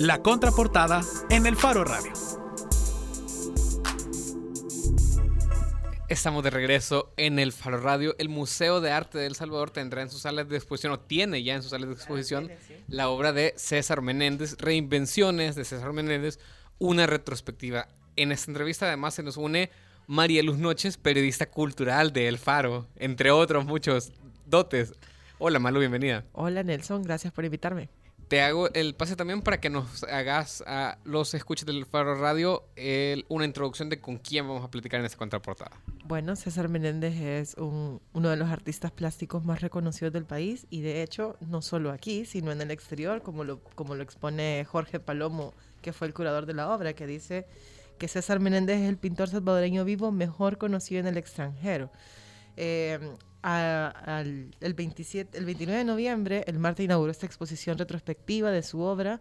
La contraportada en el Faro Radio. Estamos de regreso en el Faro Radio. El Museo de Arte de El Salvador tendrá en sus salas de exposición, o tiene ya en sus salas de exposición, la obra de César Menéndez, Reinvenciones de César Menéndez, una retrospectiva. En esta entrevista además se nos une María Luz Noches, periodista cultural de El Faro, entre otros muchos dotes. Hola Malu, bienvenida. Hola Nelson, gracias por invitarme. Te hago el pase también para que nos hagas a los escuches del Faro Radio una introducción de con quién vamos a platicar en esta contraportada. Bueno, César Menéndez es uno de los artistas plásticos más reconocidos del país y de hecho no solo aquí, sino en el exterior, como lo, como lo expone Jorge Palomo, que fue el curador de la obra, que dice que César Menéndez es el pintor salvadoreño vivo mejor conocido en el extranjero. Eh, el, 27, el 29 de noviembre, el Marte inauguró esta exposición retrospectiva de su obra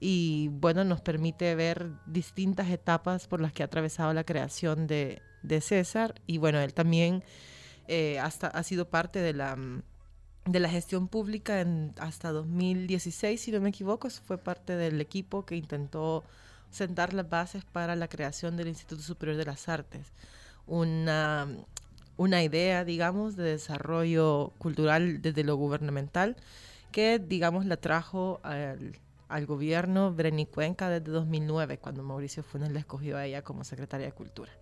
y bueno, nos permite ver distintas etapas por las que ha atravesado la creación de, de César y bueno, él también eh, hasta, ha sido parte de la, de la gestión pública en, hasta 2016, si no me equivoco, fue parte del equipo que intentó sentar las bases para la creación del Instituto Superior de las Artes, una una idea, digamos, de desarrollo cultural desde lo gubernamental que, digamos, la trajo al, gobierno Breni Cuenca desde 2009, cuando Mauricio Funes la escogió a ella como secretaria de Cultura.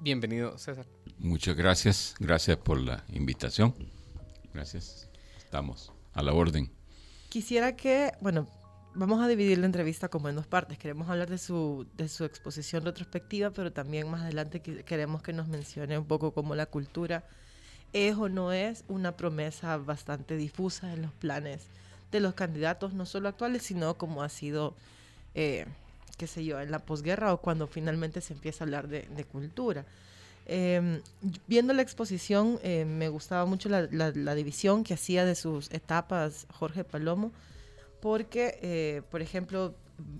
Bienvenido, César. Muchas gracias, gracias por la invitación. Gracias, estamos a la orden. Quisiera que, bueno, vamos a dividir la entrevista como en dos partes. Queremos hablar de su, de su exposición retrospectiva, pero también más adelante queremos que nos mencione un poco cómo la cultura es o no es una promesa bastante difusa en los planes de los candidatos, no solo actuales, sino como ha sido, eh, qué sé yo, en la posguerra o cuando finalmente se empieza a hablar de, cultura. Em, viendo la exposición, eh, me gustaba mucho la, la división que hacía de sus etapas Jorge Palomo porque, eh, por ejemplo,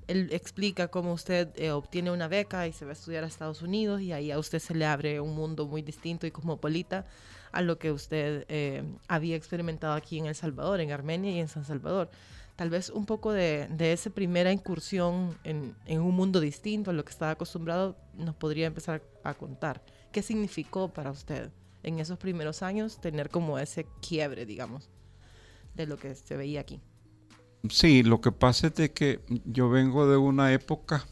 él explica cómo usted eh, obtiene una beca y se va a estudiar a Estados Unidos y ahí a usted se le abre un mundo muy distinto y cosmopolita a lo que usted eh, había experimentado aquí en El Salvador, en Armenia y en San Salvador. Tal vez un poco de, esa primera incursión en, en, un mundo distinto a lo que estaba acostumbrado nos podría empezar a contar. ¿Qué significó para usted en esos primeros años tener como ese quiebre, digamos, de lo que se veía aquí? Sí, lo que pasa es de que yo vengo de una época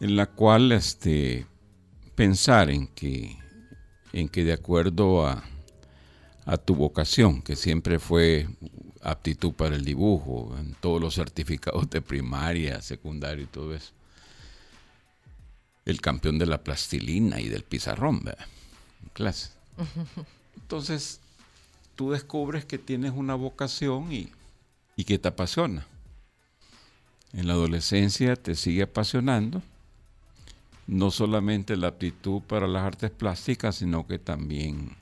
en la cual este, pensar en que, en que de acuerdo a, a tu vocación, que siempre fue aptitud para el dibujo, en todos los certificados de primaria, secundaria y todo eso, el campeón de la plastilina y del pizarrón, ¿verdad? En clase. Entonces, tú descubres que tienes una vocación y y que te apasiona. En la adolescencia te sigue apasionando no solamente la aptitud para las artes plásticas, sino que también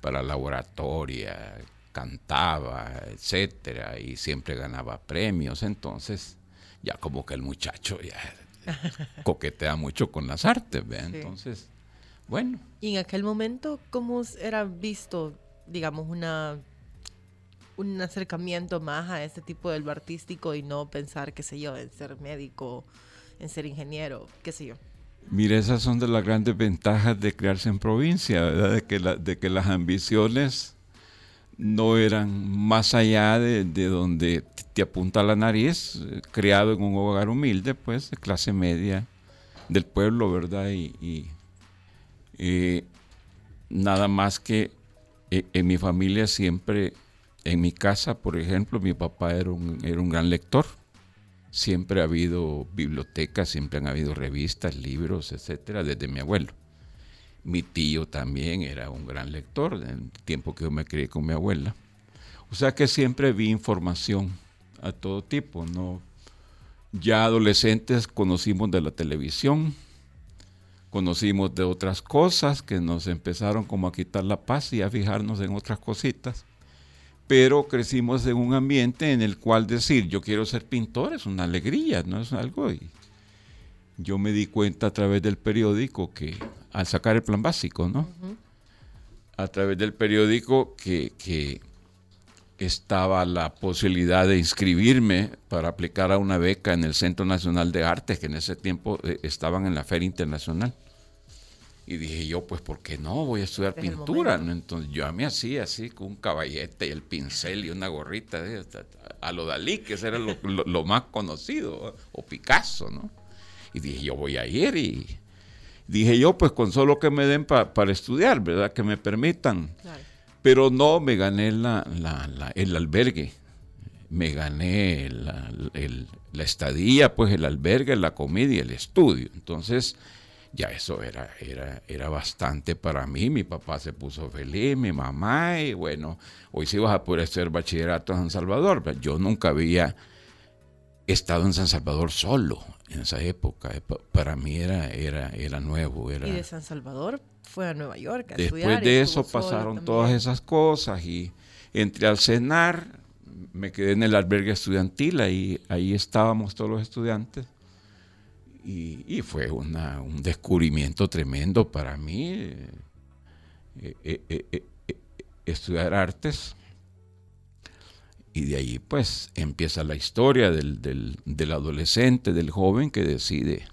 para la oratoria, cantaba, etcétera, y siempre ganaba premios. Entonces, ya como que el muchacho ya coquetea mucho con las artes, Entonces, bueno. ¿Y en aquel momento cómo era visto, digamos, una un acercamiento más a este tipo de lo artístico y no pensar, qué sé yo, en ser médico, en ser ingeniero, qué sé yo. Mire, esas son de las grandes ventajas de crearse en provincia, ¿verdad? De que, de que las ambiciones no eran más allá de, donde te apunta la nariz, criado en un hogar humilde, pues, de clase media del pueblo, ¿verdad? Y, nada más que eh, en mi familia siempre en mi casa, por ejemplo, mi papá era un, era un gran lector. Siempre ha habido bibliotecas, siempre han habido revistas, libros, etcétera, desde mi abuelo. Mi tío también era un gran lector, en el tiempo que yo me crié con mi abuela. O sea que siempre vi información a todo tipo, ¿no? Ya adolescentes conocimos de la televisión, conocimos de otras cosas que nos empezaron como a quitar la paz y a fijarnos en otras cositas pero crecimos en un ambiente en el cual decir yo quiero ser pintor es una alegría, no es algo. Y yo me di cuenta a través del periódico que, al sacar el plan básico, ¿no? A través del periódico que, estaba la posibilidad de inscribirme para aplicar a una beca en el Centro Nacional de Artes, que en ese tiempo eh, estaban en la Feria Internacional. Y dije yo, pues, ¿por qué no? Voy a estudiar pintura. Entonces yo a mí hacía así, con un caballete y el pincel y una gorrita, a lo Dalí, que ese era lo, más conocido, o Picasso, ¿no? Y dije, yo voy a ir y dije yo, pues con solo que me den para estudiar, ¿verdad? Que me permitan. Pero no, me gané la, el albergue, me gané la, la estadía, pues el albergue, la comida y el estudio. Entonces ya eso era, era, era bastante para mí. Mi papá se puso feliz, mi mamá, y bueno, hoy sí vas a poder hacer bachillerato en San Salvador. Yo nunca había estado en San Salvador solo en esa época. Para mí era, era, era nuevo. Era... Y de San Salvador fue a Nueva York. A Después de eso pasaron todas esas cosas y entré al cenar, me quedé en el albergue estudiantil, ahí, ahí estábamos todos los estudiantes y, fue una, un descubrimiento tremendo para mí eh, eh, eh, estudiar artes. Y de ahí pues empieza la historia del, del, adolescente, del joven que decide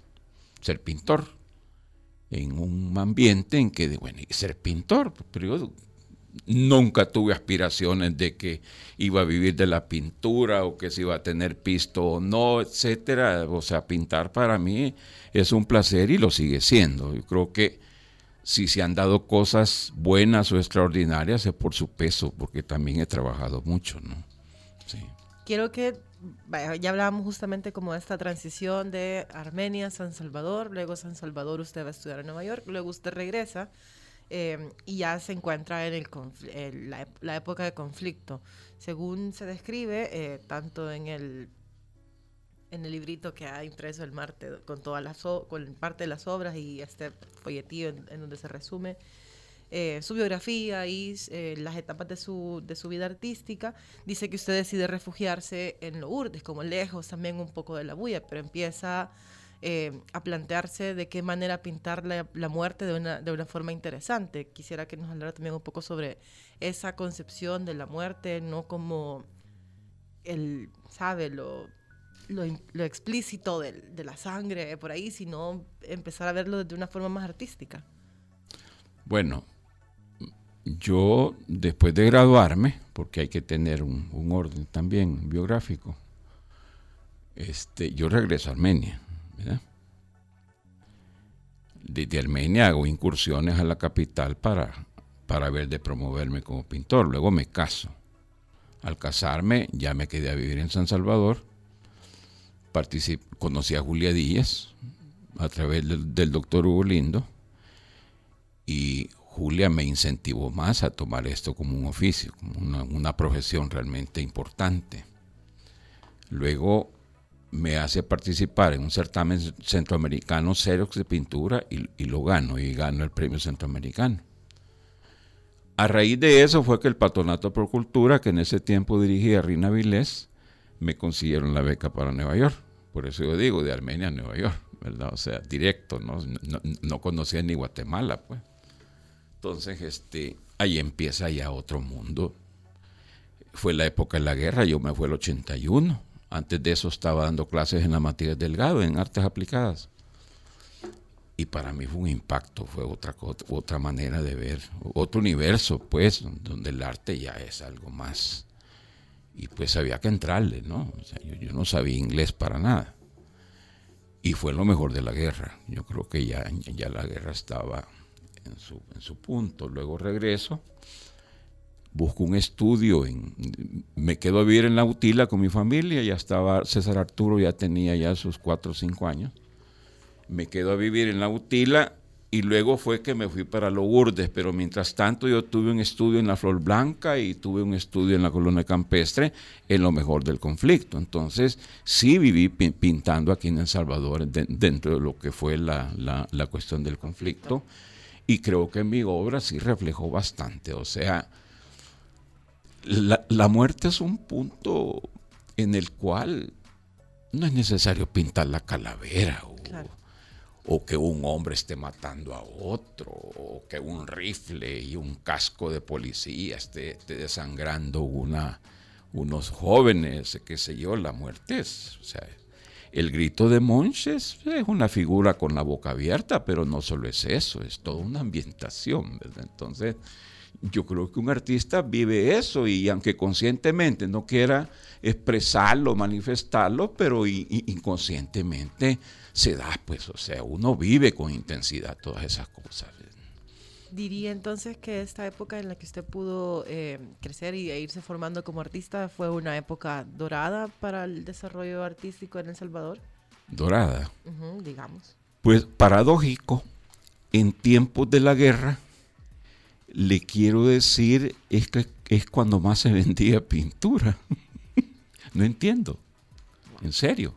ser pintor en un ambiente en que, bueno, ser pintor, pero yo nunca tuve aspiraciones de que iba a vivir de la pintura o que se iba a tener pisto o no, etcétera. O sea, pintar para mí es un placer y lo sigue siendo. Yo creo que si se han dado cosas buenas o extraordinarias es por su peso, porque también he trabajado mucho, ¿no? Sí. Quiero que ya hablábamos justamente como de esta transición de Armenia San Salvador, luego San Salvador usted va a estudiar en Nueva York, luego usted regresa Em, y ya se encuentra en el la, época de conflicto. Según se describe, eh, tanto en el, en el librito que ha impreso el Marte con, todas las con parte de las obras y este folletillo en, donde se resume eh, su biografía y eh, las etapas de su, de su vida artística, dice que usted decide refugiarse en Lourdes, como lejos también un poco de la bulla, pero empieza eh, a plantearse de qué manera pintar la, muerte de una, de una forma interesante. Quisiera que nos hablara también un poco sobre esa concepción de la muerte, no como el, ¿sabe? Lo, lo, explícito de, la sangre por ahí, sino empezar a verlo de una forma más artística. Bueno, yo después de graduarme, porque hay que tener un, un orden también biográfico, este, yo regreso a Armenia. Desde Armenia hago incursiones a la capital para, para ver de promoverme como pintor. Luego me caso. Al casarme ya me quedé a vivir en San Salvador. conocí a Julia Díaz a través del, doctor Hugo Lindo y Julia me incentivó más a tomar esto como un oficio, como una profesión realmente importante. Luego me hace participar en un certamen centroamericano Xerox de pintura y, lo gano, y gano el premio centroamericano. A raíz de eso fue que el Patronato por Cultura, que en ese tiempo dirigía Rina Vilés, me consiguieron la beca para Nueva York. Por eso yo digo, de Armenia a Nueva York, ¿verdad? O sea, directo, no, no, conocía ni Guatemala, pues. Entonces, este, ahí empieza ya otro mundo. Fue la época de la guerra, yo me fui el 81 antes de eso estaba dando clases en la Matías Delgado, en artes aplicadas. Y para mí fue un impacto, fue otra, otra manera de ver, otro universo, pues, donde el arte ya es algo más. Y pues había que entrarle, ¿no? yo, no sabía inglés para nada. Y fue lo mejor de la guerra. Yo creo que ya, ya la guerra estaba en su, en su punto. Luego regreso busco un estudio, en, me quedo a vivir en la Utila con mi familia, ya estaba, César Arturo ya tenía ya sus cuatro o cinco años, me quedo a vivir en la Utila y luego fue que me fui para Lourdes, pero mientras tanto yo tuve un estudio en la Flor Blanca y tuve un estudio en la Colonia Campestre en lo mejor del conflicto. Entonces sí viví pintando aquí en El Salvador dentro de lo que fue la, la, la cuestión del conflicto y creo que mi obra sí reflejó bastante, o sea, la, muerte es un punto en el cual no es necesario pintar la calavera o, que un hombre esté matando a otro o que un rifle y un casco de policía esté, desangrando una, unos jóvenes, qué sé yo, la muerte es, o sea, el grito de Monches es una figura con la boca abierta, pero no solo es eso, es toda una ambientación, ¿verdad? Entonces, yo creo que un artista vive eso y aunque conscientemente no quiera expresarlo, manifestarlo, pero inconscientemente se da, pues, o sea, uno vive con intensidad todas esas cosas. Diría entonces que esta época en la que usted pudo eh, crecer y e irse formando como artista fue una época dorada para el desarrollo artístico en El Salvador. Dorada. digamos. Pues paradójico, en tiempos de la guerra, le quiero decir, es que es cuando más se vendía pintura. no entiendo. En serio.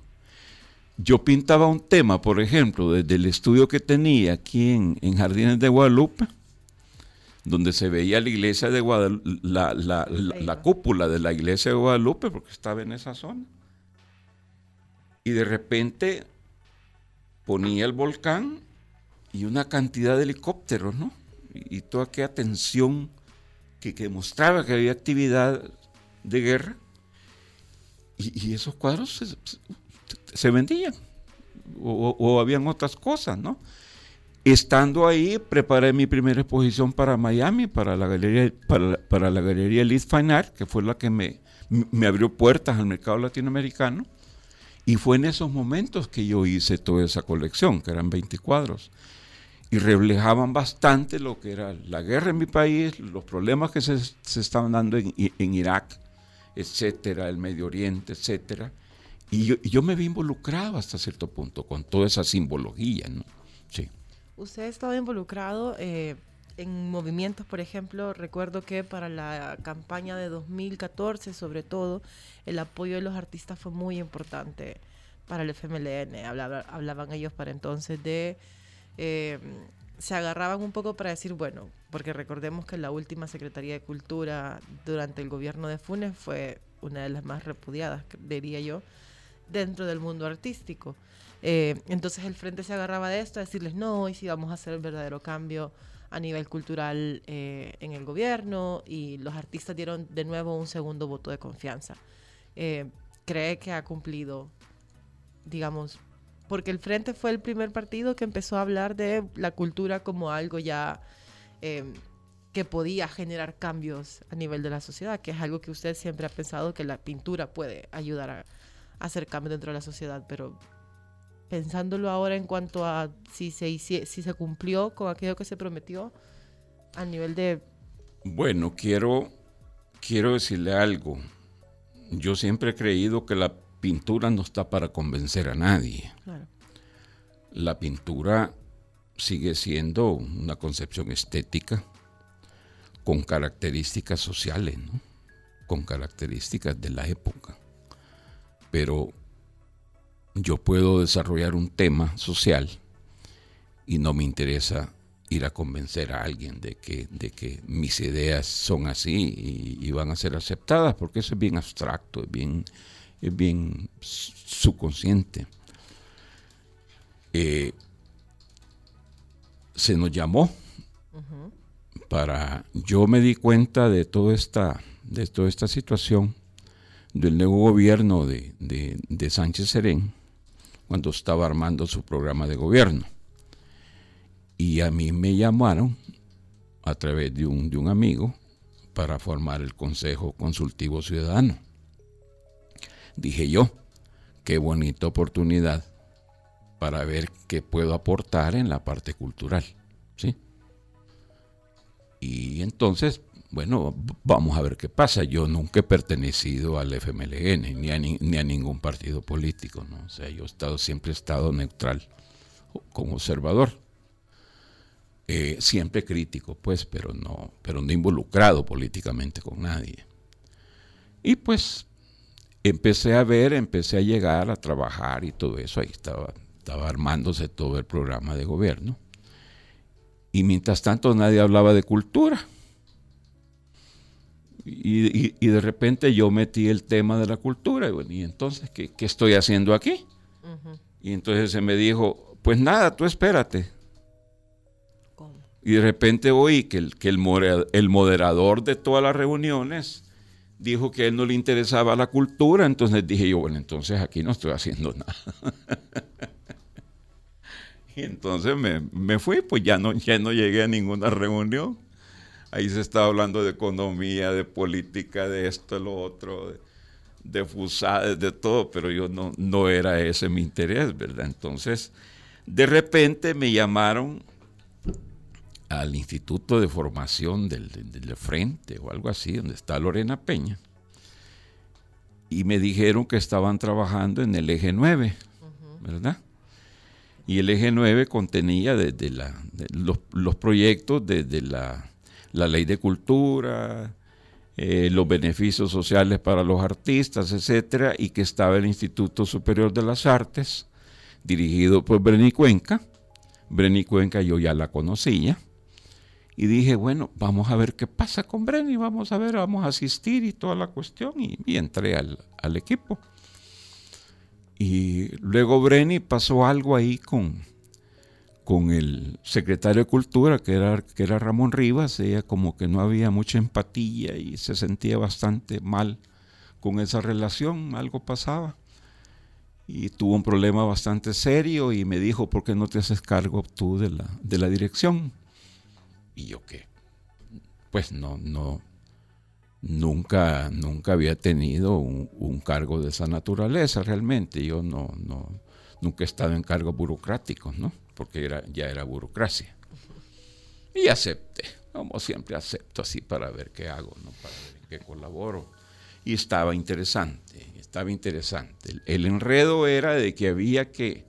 Yo pintaba un tema, por ejemplo, desde el estudio que tenía aquí en, en Jardines de Guadalupe, donde se veía la iglesia de Guadalupe, la, cúpula de la iglesia de Guadalupe, porque estaba en esa zona. Y de repente ponía el volcán y una cantidad de helicópteros, ¿no? Y, toda aquella tensión que, que, mostraba que había actividad de guerra. Y, esos cuadros se, vendían. O, habían otras cosas, ¿no? Estando ahí, preparé mi primera exposición para Miami, para la galería, para, la galería Elite Fine Art, que fue la que me, me abrió puertas al mercado latinoamericano. Y fue en esos momentos que yo hice toda esa colección, que eran 20 cuadros. Y reflejaban bastante lo que era la guerra en mi país, los problemas que se, se estaban dando en, en, Irak, etcétera, el Medio Oriente, etcétera. Y yo, y yo me vi involucrado hasta cierto punto con toda esa simbología, ¿no? Sí. Usted ha estado involucrado eh, en movimientos, por ejemplo, recuerdo que para la campaña de 2014, sobre todo, el apoyo de los artistas fue muy importante para el FMLN. hablaban ellos para entonces de... Eh, se agarraban un poco para decir, bueno, porque recordemos que la última Secretaría de Cultura durante el gobierno de Funes fue una de las más repudiadas, diría yo, dentro del mundo artístico. Eh, entonces el frente se agarraba de esto, a decirles no, y si vamos a hacer el verdadero cambio a nivel cultural eh, en el gobierno, y los artistas dieron de nuevo un segundo voto de confianza. Eh, ¿Cree que ha cumplido, digamos, porque el Frente fue el primer partido que empezó a hablar de la cultura como algo ya que podía generar cambios a nivel de la sociedad, que es algo que usted siempre ha pensado que la pintura puede ayudar a, a hacer cambios dentro de la sociedad, pero pensándolo ahora en cuanto a si se, si se cumplió con aquello que se prometió a nivel de... Bueno, quiero, quiero decirle algo. Yo siempre he creído que la pintura no está para convencer a nadie. La pintura sigue siendo una concepción estética con características sociales, ¿no? con características de la época. Pero yo puedo desarrollar un tema social y no me interesa ir a convencer a alguien de que, de que mis ideas son así y, van a ser aceptadas, porque eso es bien abstracto, es bien, es bien subconsciente. Eh, se nos llamó para yo me di cuenta de toda esta de toda esta situación del nuevo gobierno de, de Sánchez Serén cuando estaba armando su programa de gobierno. Y a mí me llamaron a través de un, de un amigo para formar el Consejo Consultivo Ciudadano. Dije yo, qué bonita oportunidad para ver qué puedo aportar en la parte cultural. ¿sí? Y entonces bueno, vamos a ver qué pasa. Yo nunca he pertenecido al FMLN ni a, ni a ningún partido político, ¿no? O sea, yo he estado, siempre he estado neutral como observador. Eh, siempre crítico, pues, pero no, pero no involucrado políticamente con nadie. Y pues empecé a ver, empecé a llegar a trabajar y todo eso, ahí estaba, estaba armándose todo el programa de gobierno. Y mientras tanto nadie hablaba de cultura y, de repente yo metí el tema de la cultura. Y, entonces, ¿qué, estoy haciendo aquí? Y entonces se me dijo, pues nada, tú espérate. Y de repente oí que, el, que el, moderador de todas las reuniones dijo que a él no le interesaba la cultura, entonces dije yo, bueno, entonces aquí no estoy haciendo nada. y entonces me, fui, pues ya no, ya no llegué a ninguna reunión. Ahí se estaba hablando de economía, de política, de esto, de lo otro, de, de de todo, pero yo no, no era ese mi interés, ¿verdad? Entonces, de repente me llamaron al Instituto de Formación del, Frente o algo así, donde está Lorena Peña, y me dijeron que estaban trabajando en el eje 9, ¿verdad? Y el eje 9 contenía desde la, los, proyectos desde la, la, ley de cultura, eh, los beneficios sociales para los artistas, etcétera, y que estaba el Instituto Superior de las Artes, dirigido por Breni Cuenca. Breni Cuenca yo ya la conocía y dije, bueno, vamos a ver qué pasa con Brenny, vamos a ver, vamos a asistir y toda la cuestión. Y, entré al, equipo. Y luego Brenny pasó algo ahí con, con el secretario de Cultura, que era, que era Ramón Rivas. Ella como que no había mucha empatía y se sentía bastante mal con esa relación, algo pasaba. Y tuvo un problema bastante serio y me dijo, ¿por qué no te haces cargo tú de la, de la dirección? Y yo qué, pues no, no, nunca, nunca había tenido un, cargo de esa naturaleza realmente. Yo no, no, nunca he estado en cargos burocráticos, ¿no? Porque era, ya era burocracia. Y acepté, como siempre acepto así para ver qué hago, ¿no? Para ver en qué colaboro. Y estaba interesante, estaba interesante. el enredo era de que había que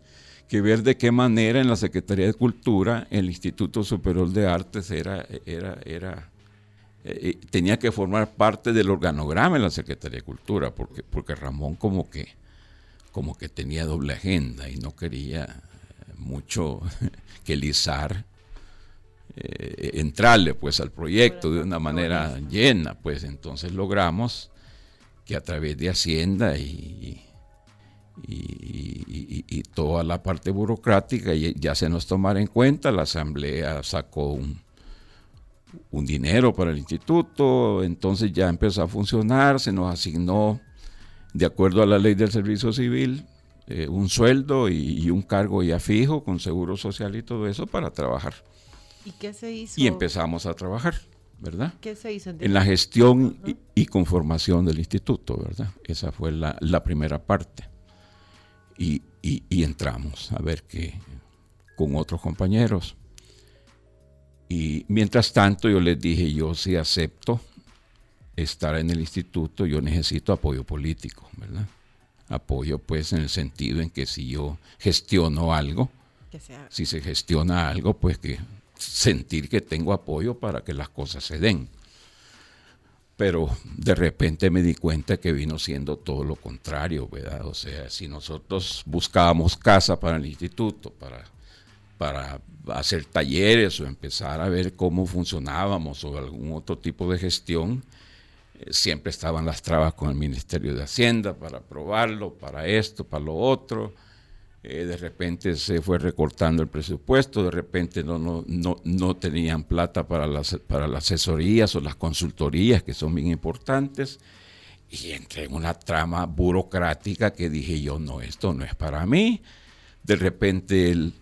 que ver de qué manera en la Secretaría de Cultura el Instituto Superior de Artes era, era, era, eh, eh, tenía que formar parte del organograma en la Secretaría de Cultura, porque, porque Ramón como que, como que tenía doble agenda y no quería mucho que Lizar eh, entrarle pues al proyecto de una manera llena, pues entonces logramos que a través de Hacienda y y, toda la parte burocrática y ya se nos tomara en cuenta. La Asamblea sacó un, un dinero para el instituto, entonces ya empezó a funcionar, se nos asignó, de acuerdo a la ley del servicio civil, eh, un sueldo y, un cargo ya fijo con seguro social y todo eso para trabajar. ¿Y qué se hizo? Y empezamos a trabajar, ¿verdad? ¿Qué se hizo? En la gestión y, conformación del instituto, ¿verdad? Esa fue la, la primera parte y, entramos a ver qué con otros compañeros. Y mientras tanto yo les dije, yo sí acepto estar en el instituto, yo necesito apoyo político, ¿verdad? Apoyo pues en el sentido en que si yo gestiono algo, si se gestiona algo, pues que sentir que tengo apoyo para que las cosas se den pero de repente me di cuenta que vino siendo todo lo contrario, ¿verdad? O sea, si nosotros buscábamos casa para el instituto, para, para hacer talleres o empezar a ver cómo funcionábamos o algún otro tipo de gestión, eh, siempre estaban las trabas con el Ministerio de Hacienda para aprobarlo, para esto, para lo otro eh, de repente se fue recortando el presupuesto, de repente no, no, no, no tenían plata para las, para las asesorías o las consultorías, que son bien importantes, y entré en una trama burocrática que dije yo, no, esto no es para mí. De repente el,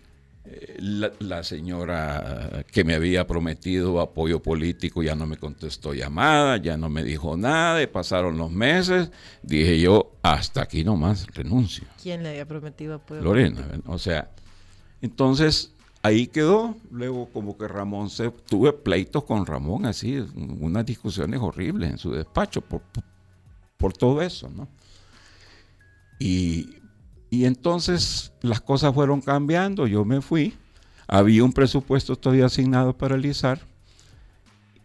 la, señora que me había prometido apoyo político ya no me contestó llamada, ya no me dijo nada, y pasaron los meses, dije yo, hasta aquí nomás renuncio. ¿Quién le había prometido apoyo? Lorena, o sea, entonces ahí quedó, luego como que Ramón se, tuve pleitos con Ramón, así, unas discusiones horribles en su despacho por, por todo eso, ¿no? Y y entonces las cosas fueron cambiando, yo me fui, había un presupuesto todavía asignado para realizar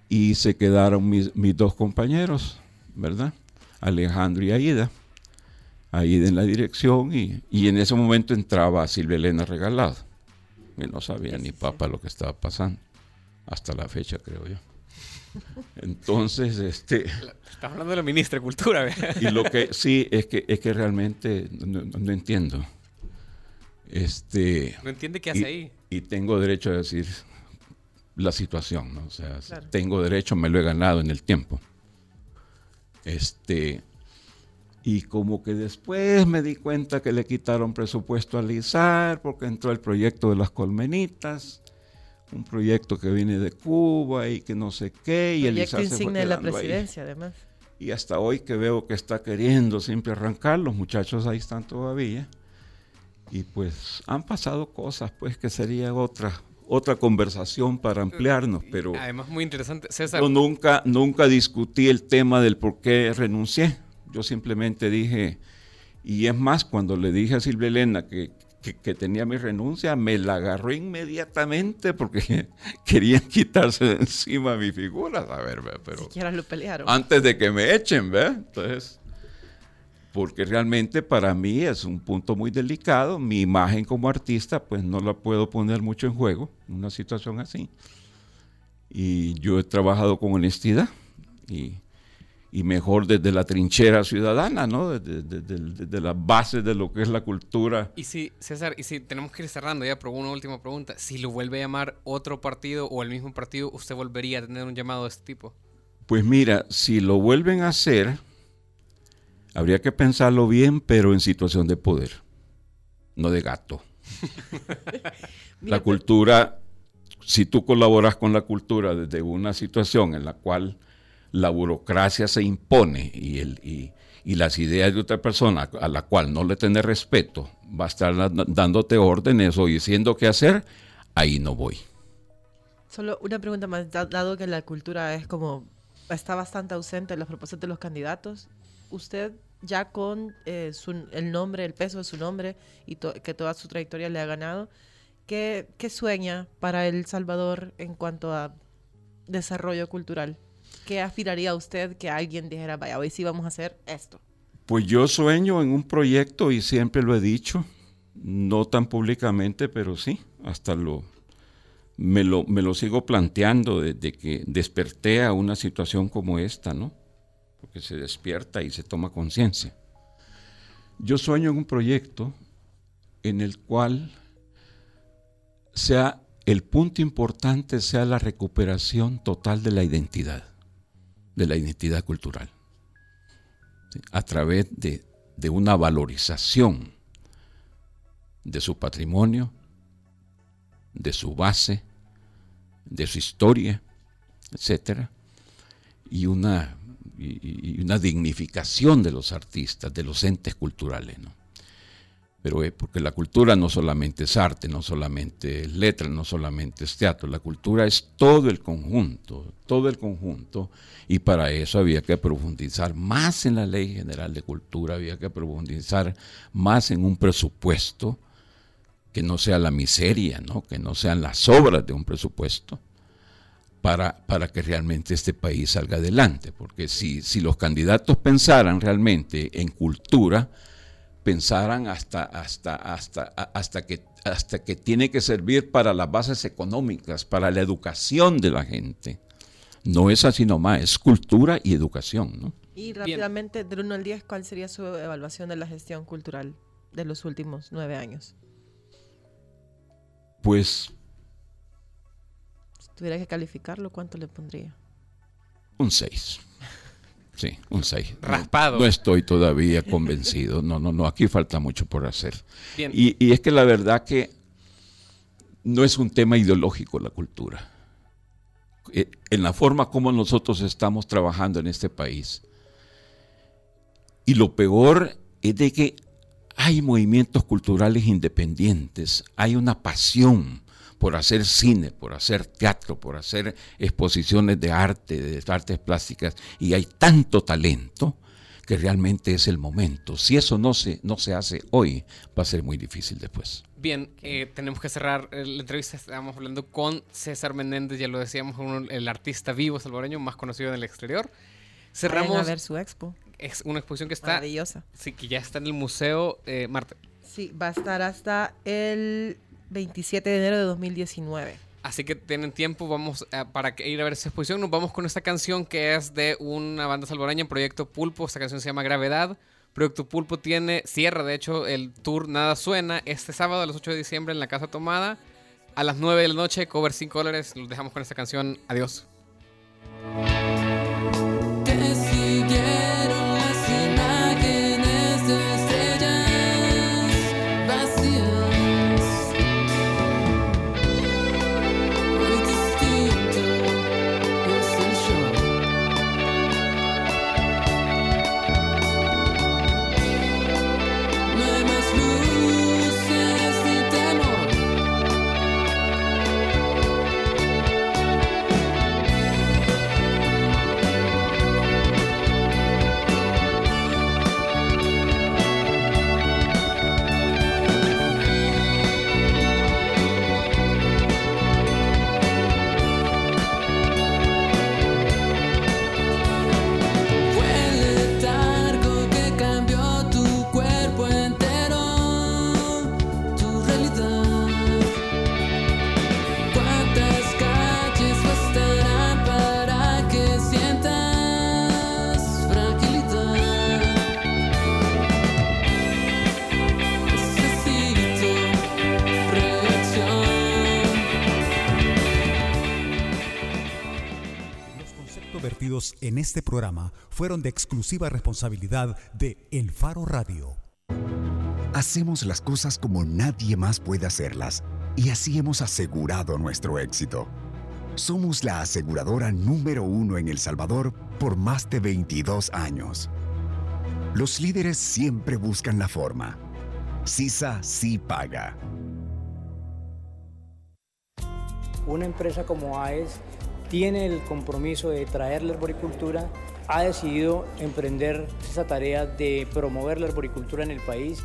y se quedaron mis, dos compañeros, ¿verdad? Alejandro y Aida. Aida en la dirección y, en ese momento entraba Silvia Elena Regalado. Y no sabía ni papa lo que estaba pasando, hasta la fecha creo yo. Entonces, este... Estás hablando de la ministra de Cultura. Y lo que sí es que, es que realmente no, entiendo. Este, no entiende qué hace ahí. Y tengo derecho a decir la situación, ¿no? O sea, tengo derecho, me lo he ganado en el tiempo. Este, y como que después me di cuenta que le quitaron presupuesto al ISAR porque entró el proyecto de las colmenitas, un proyecto que viene de Cuba y que no sé qué. Y el ISAR insigne de la presidencia, además. Y hasta hoy que veo que está queriendo siempre arrancar, los muchachos ahí están todavía. Y pues han pasado cosas, pues que sería otra, otra conversación para ampliarnos, pero... Además, muy interesante. César. Yo nunca, nunca discutí el tema del por qué renuncié yo simplemente dije, y es más, cuando le dije a Silvia Elena que, que, tenía mi renuncia, me la agarró inmediatamente porque querían quitarse de encima mi figura, a ver, pero... Siquiera lo pelearon. Antes de que me echen, ¿ve? Entonces, porque realmente para mí es un punto muy delicado, mi imagen como artista, pues no la puedo poner mucho en juego en una situación así. Y yo he trabajado con honestidad y y mejor desde la trinchera ciudadana, ¿no? Desde, las bases de lo que es la cultura. Y si, César, y si tenemos que ir cerrando ya, pero una última pregunta, si lo vuelve a llamar otro partido o el mismo partido, ¿usted volvería a tener un llamado de este tipo? Pues mira, si lo vuelven a hacer, habría que pensarlo bien, pero en situación de poder, no de gato. la cultura, si tú colaboras con la cultura desde una situación en la cual la burocracia se impone y, el, y, las ideas de otra persona a la cual no le tenés respeto va a estar dándote órdenes o diciendo qué hacer, ahí no voy. Solo una pregunta más, dado que la cultura es como, está bastante ausente en los propósitos de los candidatos, ¿usted ya con eh, el nombre, el peso de su nombre y que toda su trayectoria le ha ganado, ¿qué, ¿qué sueña para El Salvador en cuanto a desarrollo cultural? ¿Qué aspiraría usted que alguien dijera, vaya, hoy sí vamos a hacer esto? Pues yo sueño en un proyecto y siempre lo he dicho, no tan públicamente, pero sí, hasta lo me lo, me lo sigo planteando desde que desperté a una situación como esta, ¿no? Porque se despierta y se toma conciencia. Yo sueño en un proyecto en el cual sea el punto importante sea la recuperación total de la identidad de la identidad cultural, a través de, una valorización de su patrimonio, de su base, de su historia, etcétera, y una, y una dignificación de los artistas, de los entes culturales. Pero es porque la cultura no solamente es arte, no solamente es letra, no solamente es teatro, la cultura es todo el conjunto, todo el conjunto, y para eso había que profundizar más en la Ley General de Cultura, había que profundizar más en un presupuesto que no sea la miseria, ¿no? que no sean las obras de un presupuesto, para, para que realmente este país salga adelante, porque si, si los candidatos pensaran realmente en cultura, pensaran hasta, hasta, hasta, hasta, que, hasta que tiene que servir para las bases económicas, para la educación de la gente. No es así nomás, es cultura y educación. ¿no? Y rápidamente, del 1 al 10, ¿cuál sería su evaluación de la gestión cultural de los últimos nueve años? Pues... Si tuviera que calificarlo, ¿cuánto le pondría? Un 6. Sí, un 6. Raspado. No, estoy todavía convencido. No, no, no, aquí falta mucho por hacer. Y, y, es que la verdad que no es un tema ideológico la cultura. Eh, en la forma como nosotros estamos trabajando en este país. Y lo peor es de que hay movimientos culturales independientes, hay una pasión por hacer cine, por hacer teatro, por hacer exposiciones de arte, de artes plásticas, y hay tanto talento que realmente es el momento. Si eso no se, no se hace hoy, va a ser muy difícil después. Bien, eh, tenemos que cerrar la entrevista. Estábamos hablando con César Menéndez, ya lo decíamos, el artista vivo salvadoreño más conocido en el exterior. Cerramos. a ver su expo. Es una exposición que está. Maravillosa. Sí, que ya está en el Museo eh, Marte. Sí, va a estar hasta el 27 de enero de 2019. Así que tienen tiempo, vamos para ir a ver esa exposición. Nos vamos con esta canción que es de una banda salvadoreña, Proyecto Pulpo. Esta canción se llama Gravedad. Proyecto Pulpo tiene, cierra de hecho el tour Nada Suena este sábado a las 8 de diciembre en la Casa Tomada. A las 9 de la noche, cover 5 dólares. Los dejamos con esta canción. Adiós. Este programa fueron de exclusiva responsabilidad de El Faro Radio. Hacemos las cosas como nadie más puede hacerlas y así hemos asegurado nuestro éxito. Somos la aseguradora número uno en El Salvador por más de 22 años. Los líderes siempre buscan la forma. CISA sí paga. Una empresa como AES tiene el compromiso de traer la arboricultura, ha decidido emprender esa tarea de promover la arboricultura en el país.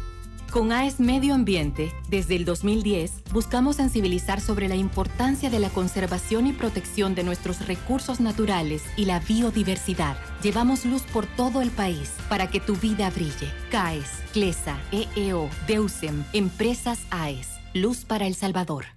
Con AES Medio Ambiente, desde el 2010, buscamos sensibilizar sobre la importancia de la conservación y protección de nuestros recursos naturales y la biodiversidad. Llevamos luz por todo el país para que tu vida brille. CAES, CLESA, EEO, DEUSEM, Empresas AES. Luz para El Salvador.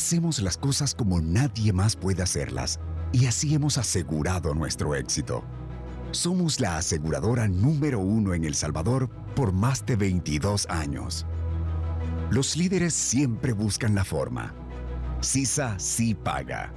Hacemos las cosas como nadie más puede hacerlas y así hemos asegurado nuestro éxito. Somos la aseguradora número uno en El Salvador por más de 22 años. Los líderes siempre buscan la forma. CISA sí paga.